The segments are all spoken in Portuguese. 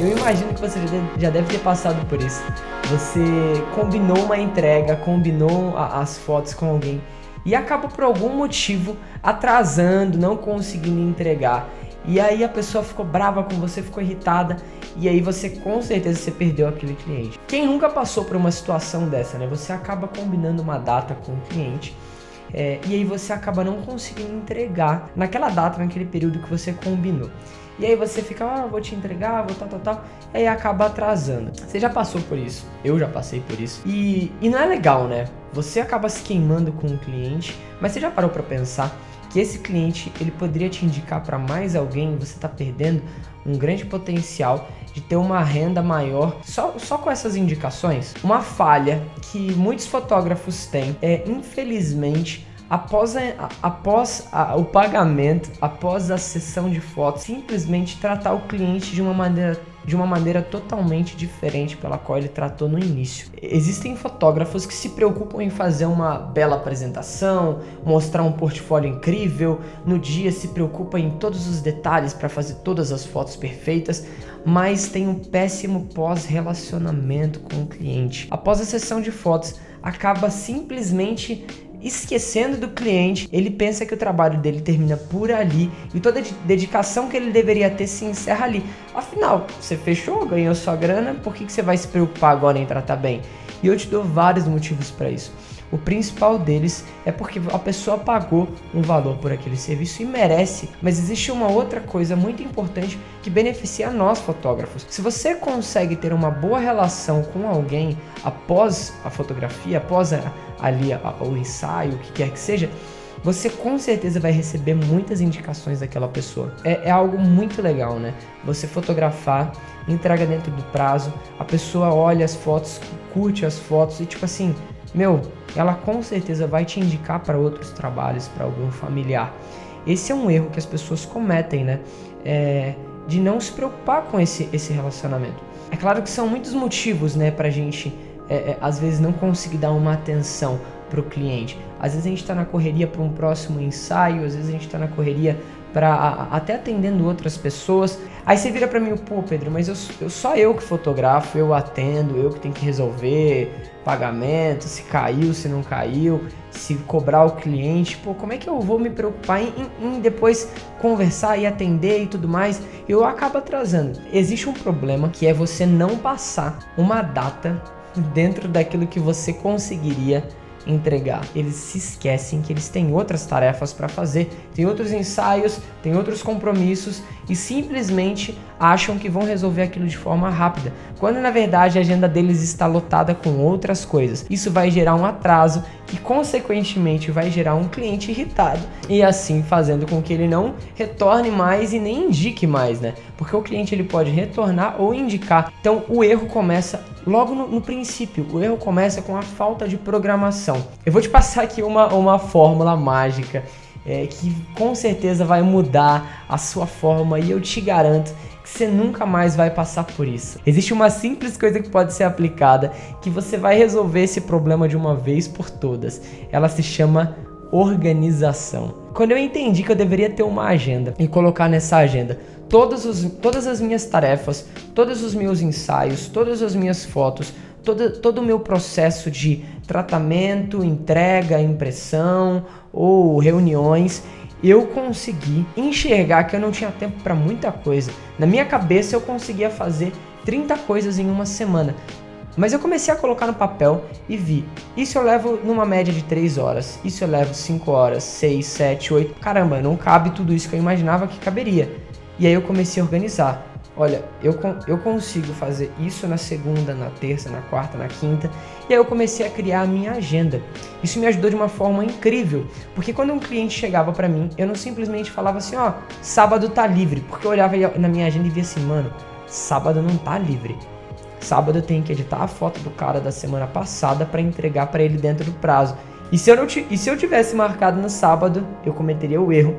eu imagino que você já deve ter passado por isso. Você combinou uma entrega, combinou a, as fotos com alguém e acaba por algum motivo atrasando, não conseguindo entregar. E aí a pessoa ficou brava com você, ficou irritada, e aí você com certeza você perdeu aquele cliente. Quem nunca passou por uma situação dessa, né? Você acaba combinando uma data com o cliente. É, e aí você acaba não conseguindo entregar naquela data, naquele período que você combinou. E aí você fica, ah, vou te entregar, vou tal, tal, tal. E aí acaba atrasando. Você já passou por isso, eu já passei por isso. E, e não é legal, né? Você acaba se queimando com o cliente, mas você já parou para pensar que esse cliente ele poderia te indicar para mais alguém, você está perdendo um grande potencial de ter uma renda maior só, só com essas indicações. Uma falha que muitos fotógrafos têm é, infelizmente, após, a, após a, o pagamento, após a sessão de fotos, simplesmente tratar o cliente de uma maneira de uma maneira totalmente diferente pela qual ele tratou no início. Existem fotógrafos que se preocupam em fazer uma bela apresentação, mostrar um portfólio incrível, no dia se preocupa em todos os detalhes para fazer todas as fotos perfeitas, mas tem um péssimo pós-relacionamento com o cliente. Após a sessão de fotos, acaba simplesmente esquecendo do cliente, ele pensa que o trabalho dele termina por ali e toda a dedicação que ele deveria ter se encerra ali. Afinal, você fechou, ganhou sua grana, por que, que você vai se preocupar agora em tratar bem? E eu te dou vários motivos para isso. O principal deles é porque a pessoa pagou um valor por aquele serviço e merece, mas existe uma outra coisa muito importante que beneficia nós fotógrafos. Se você consegue ter uma boa relação com alguém após a fotografia, após a, ali a, o ensaio, o que quer que seja, você com certeza vai receber muitas indicações daquela pessoa. É, é, algo muito legal, né? Você fotografar, entrega dentro do prazo, a pessoa olha as fotos, curte as fotos e tipo assim, meu, ela com certeza vai te indicar para outros trabalhos, para algum familiar. Esse é um erro que as pessoas cometem, né? É, de não se preocupar com esse, esse relacionamento. É claro que são muitos motivos, né, pra gente é, é, às vezes não conseguir dar uma atenção pro cliente. Às vezes a gente está na correria para um próximo ensaio, às vezes a gente está na correria para até atendendo outras pessoas. Aí você vira para mim, pô, Pedro, mas eu, eu, só eu que fotografo, eu atendo, eu que tenho que resolver pagamento, se caiu, se não caiu, se cobrar o cliente, pô, como é que eu vou me preocupar em, em, depois conversar e atender e tudo mais? Eu acabo atrasando. Existe um problema que é você não passar uma data dentro daquilo que você conseguiria entregar. Eles se esquecem que eles têm outras tarefas para fazer, tem outros ensaios, tem outros compromissos e simplesmente acham que vão resolver aquilo de forma rápida, quando na verdade a agenda deles está lotada com outras coisas. Isso vai gerar um atraso que consequentemente vai gerar um cliente irritado e assim fazendo com que ele não retorne mais e nem indique mais, né? Porque o cliente ele pode retornar ou indicar. Então o erro começa logo no, no princípio. O erro começa com a falta de programação. Eu vou te passar aqui uma, uma fórmula mágica é, que com certeza vai mudar a sua forma e eu te garanto que você nunca mais vai passar por isso. Existe uma simples coisa que pode ser aplicada que você vai resolver esse problema de uma vez por todas. Ela se chama organização. Quando eu entendi que eu deveria ter uma agenda e colocar nessa agenda os, todas as minhas tarefas, todos os meus ensaios, todas as minhas fotos, todo, todo o meu processo de tratamento, entrega, impressão ou reuniões, eu consegui enxergar que eu não tinha tempo para muita coisa. Na minha cabeça eu conseguia fazer 30 coisas em uma semana. Mas eu comecei a colocar no papel e vi. Isso eu levo numa média de 3 horas. Isso eu levo 5 horas, 6, 7, 8. Caramba, não cabe tudo isso que eu imaginava que caberia. E aí eu comecei a organizar olha, eu, eu consigo fazer isso na segunda, na terça, na quarta, na quinta. E aí eu comecei a criar a minha agenda. Isso me ajudou de uma forma incrível, porque quando um cliente chegava para mim, eu não simplesmente falava assim, ó, sábado tá livre, porque eu olhava na minha agenda e via assim, mano, sábado não tá livre. Sábado eu tenho que editar a foto do cara da semana passada para entregar para ele dentro do prazo. E se, eu não e se eu tivesse marcado no sábado, eu cometeria o erro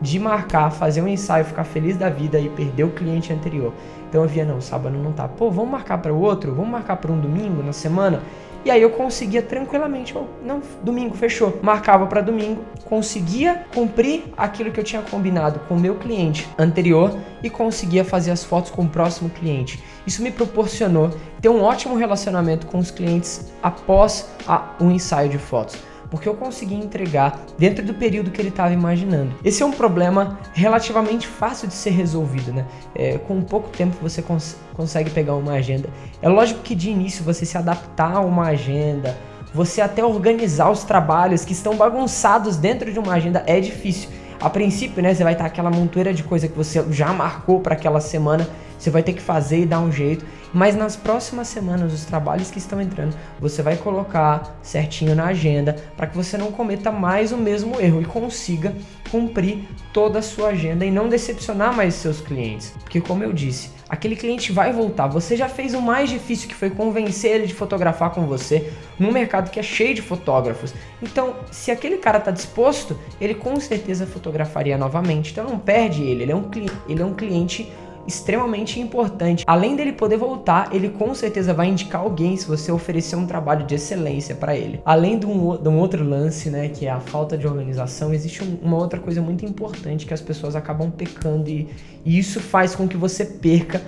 de marcar, fazer um ensaio, ficar feliz da vida e perder o cliente anterior. Então eu via, não, sábado não tá. Pô, vamos marcar para o outro? Vamos marcar para um domingo na semana? E aí eu conseguia tranquilamente, não, domingo fechou. Marcava para domingo, conseguia cumprir aquilo que eu tinha combinado com o meu cliente anterior e conseguia fazer as fotos com o próximo cliente. Isso me proporcionou ter um ótimo relacionamento com os clientes após a, um ensaio de fotos porque eu consegui entregar dentro do período que ele estava imaginando. Esse é um problema relativamente fácil de ser resolvido, né? É, com pouco tempo você cons consegue pegar uma agenda. É lógico que de início você se adaptar a uma agenda, você até organizar os trabalhos que estão bagunçados dentro de uma agenda é difícil. A princípio, né, você vai estar aquela montoeira de coisa que você já marcou para aquela semana, você vai ter que fazer e dar um jeito. Mas nas próximas semanas, os trabalhos que estão entrando, você vai colocar certinho na agenda para que você não cometa mais o mesmo erro e consiga cumprir toda a sua agenda e não decepcionar mais seus clientes. Porque como eu disse, aquele cliente vai voltar. Você já fez o mais difícil que foi convencer ele de fotografar com você num mercado que é cheio de fotógrafos. Então, se aquele cara está disposto, ele com certeza fotografaria novamente. Então não perde ele, ele é um, ele é um cliente extremamente importante. Além dele poder voltar, ele com certeza vai indicar alguém se você oferecer um trabalho de excelência para ele. Além de um, de um, outro lance, né, que é a falta de organização, existe um, uma outra coisa muito importante que as pessoas acabam pecando e, e isso faz com que você perca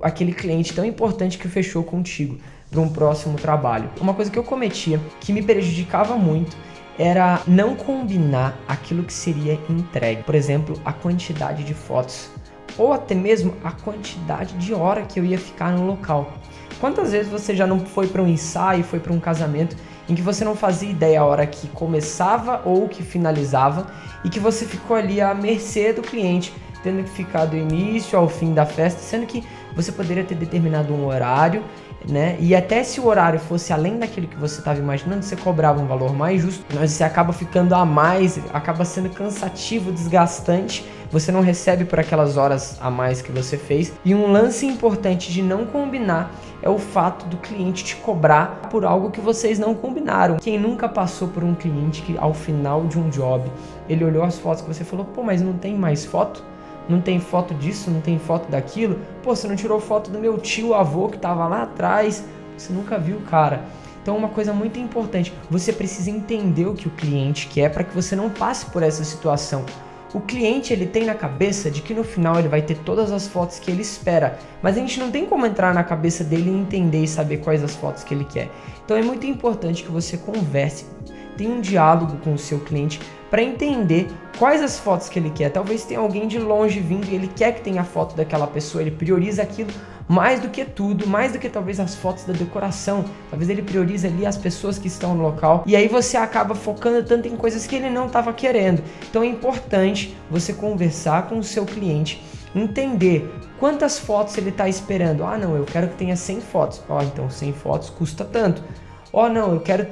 aquele cliente tão importante que fechou contigo para um próximo trabalho. Uma coisa que eu cometia que me prejudicava muito era não combinar aquilo que seria entregue. Por exemplo, a quantidade de fotos ou até mesmo a quantidade de hora que eu ia ficar no local. Quantas vezes você já não foi para um ensaio, foi para um casamento em que você não fazia ideia a hora que começava ou que finalizava e que você ficou ali à mercê do cliente, tendo que ficar do início ao fim da festa, sendo que você poderia ter determinado um horário né? E até se o horário fosse além daquilo que você estava imaginando, você cobrava um valor mais justo, mas você acaba ficando a mais, acaba sendo cansativo, desgastante. Você não recebe por aquelas horas a mais que você fez. E um lance importante de não combinar é o fato do cliente te cobrar por algo que vocês não combinaram. Quem nunca passou por um cliente que ao final de um job, ele olhou as fotos que você falou, pô, mas não tem mais foto? Não tem foto disso, não tem foto daquilo. Pô, você não tirou foto do meu tio avô que estava lá atrás, você nunca viu cara. Então, uma coisa muito importante, você precisa entender o que o cliente quer para que você não passe por essa situação. O cliente ele tem na cabeça de que no final ele vai ter todas as fotos que ele espera, mas a gente não tem como entrar na cabeça dele e entender e saber quais as fotos que ele quer. Então é muito importante que você converse, tenha um diálogo com o seu cliente para entender quais as fotos que ele quer. Talvez tenha alguém de longe vindo e ele quer que tenha a foto daquela pessoa, ele prioriza aquilo mais do que tudo, mais do que talvez as fotos da decoração. Talvez ele priorize ali as pessoas que estão no local e aí você acaba focando tanto em coisas que ele não estava querendo. Então é importante você conversar com o seu cliente, entender quantas fotos ele está esperando. Ah, não, eu quero que tenha 100 fotos. Ó, oh, então 100 fotos custa tanto. Ó, oh, não, eu quero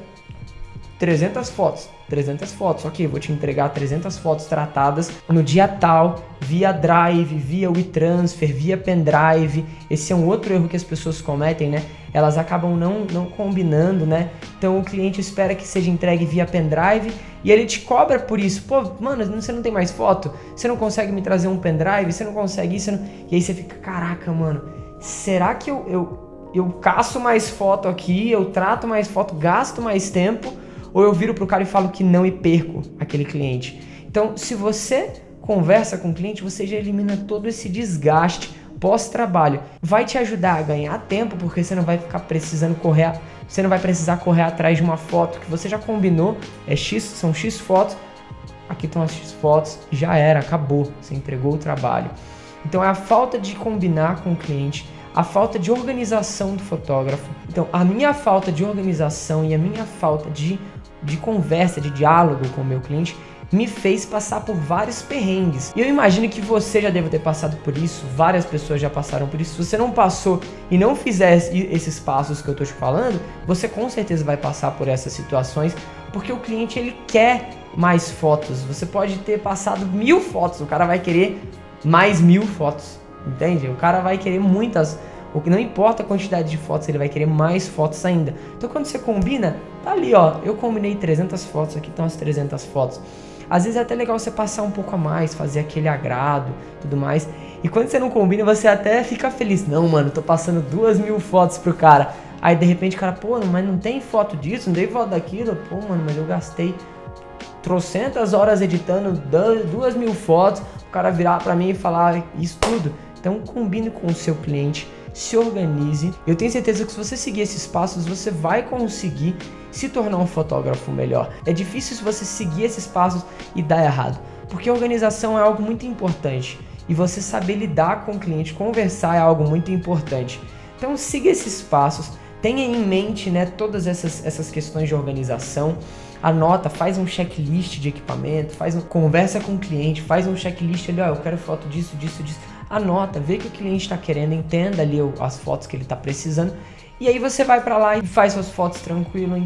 300 fotos. 300 fotos, ok, vou te entregar 300 fotos tratadas no dia tal, via Drive, via WeTransfer, via Pendrive. Esse é um outro erro que as pessoas cometem, né? Elas acabam não, não combinando, né? Então o cliente espera que seja entregue via Pendrive e ele te cobra por isso. Pô, mano, você não tem mais foto? Você não consegue me trazer um pendrive? Você não consegue isso? Não... E aí você fica, caraca, mano, será que eu, eu, eu caço mais foto aqui, eu trato mais foto, gasto mais tempo? Ou eu viro pro cara e falo que não e perco aquele cliente. Então, se você conversa com o cliente, você já elimina todo esse desgaste pós-trabalho. Vai te ajudar a ganhar tempo, porque você não vai ficar precisando correr, você não vai precisar correr atrás de uma foto que você já combinou, é X, são X fotos. Aqui estão as X fotos, já era, acabou, você entregou o trabalho. Então é a falta de combinar com o cliente, a falta de organização do fotógrafo. Então, a minha falta de organização e a minha falta de de conversa, de diálogo com o meu cliente, me fez passar por vários perrengues. E eu imagino que você já deve ter passado por isso, várias pessoas já passaram por isso. Se você não passou e não fizer esses passos que eu tô te falando, você com certeza vai passar por essas situações, porque o cliente ele quer mais fotos. Você pode ter passado mil fotos, o cara vai querer mais mil fotos, entende? O cara vai querer muitas o que não importa a quantidade de fotos, ele vai querer mais fotos ainda. Então quando você combina, tá ali ó, eu combinei 300 fotos, aqui estão as 300 fotos. Às vezes é até legal você passar um pouco a mais, fazer aquele agrado, tudo mais. E quando você não combina, você até fica feliz. Não, mano, tô passando duas mil fotos pro cara. Aí de repente o cara, pô, mas não tem foto disso, não tem foto daquilo. Pô, mano, mas eu gastei trocentas horas editando duas mil fotos. Cara virar pra mim e falar isso tudo. Então combine com o seu cliente, se organize. Eu tenho certeza que se você seguir esses passos, você vai conseguir se tornar um fotógrafo melhor. É difícil se você seguir esses passos e dar errado, porque organização é algo muito importante e você saber lidar com o cliente, conversar é algo muito importante. Então siga esses passos, tenha em mente né, todas essas, essas questões de organização. Anota, faz um checklist de equipamento, faz um, conversa com o cliente, faz um checklist ali, ó, eu quero foto disso, disso, disso. Anota, vê o que o cliente está querendo, entenda ali as fotos que ele está precisando. E aí você vai para lá e faz suas fotos tranquilo,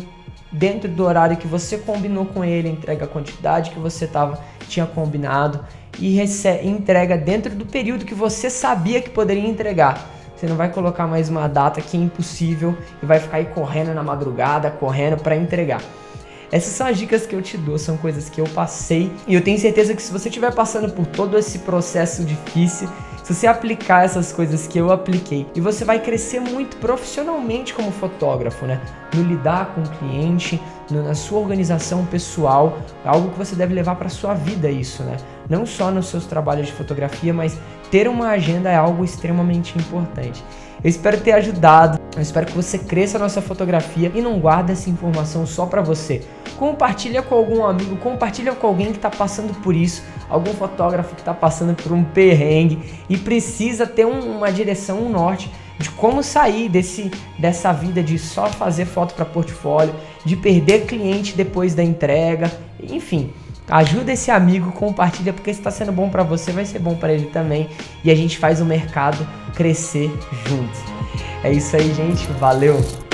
dentro do horário que você combinou com ele, entrega a quantidade que você tava, tinha combinado e recebe, entrega dentro do período que você sabia que poderia entregar. Você não vai colocar mais uma data que é impossível e vai ficar aí correndo na madrugada, correndo para entregar. Essas são as dicas que eu te dou, são coisas que eu passei e eu tenho certeza que se você estiver passando por todo esse processo difícil, se você aplicar essas coisas que eu apliquei, e você vai crescer muito profissionalmente como fotógrafo, né? No lidar com o cliente, no, na sua organização pessoal, algo que você deve levar para sua vida isso, né? Não só nos seus trabalhos de fotografia, mas ter uma agenda é algo extremamente importante. Eu espero ter ajudado. Eu espero que você cresça na sua fotografia e não guarde essa informação só para você. Compartilha com algum amigo, compartilha com alguém que está passando por isso, algum fotógrafo que está passando por um perrengue e precisa ter um, uma direção, um norte de como sair desse, dessa vida de só fazer foto para portfólio, de perder cliente depois da entrega, enfim. Ajuda esse amigo, compartilha, porque se está sendo bom para você, vai ser bom para ele também. E a gente faz o mercado crescer juntos. É isso aí, gente. Valeu!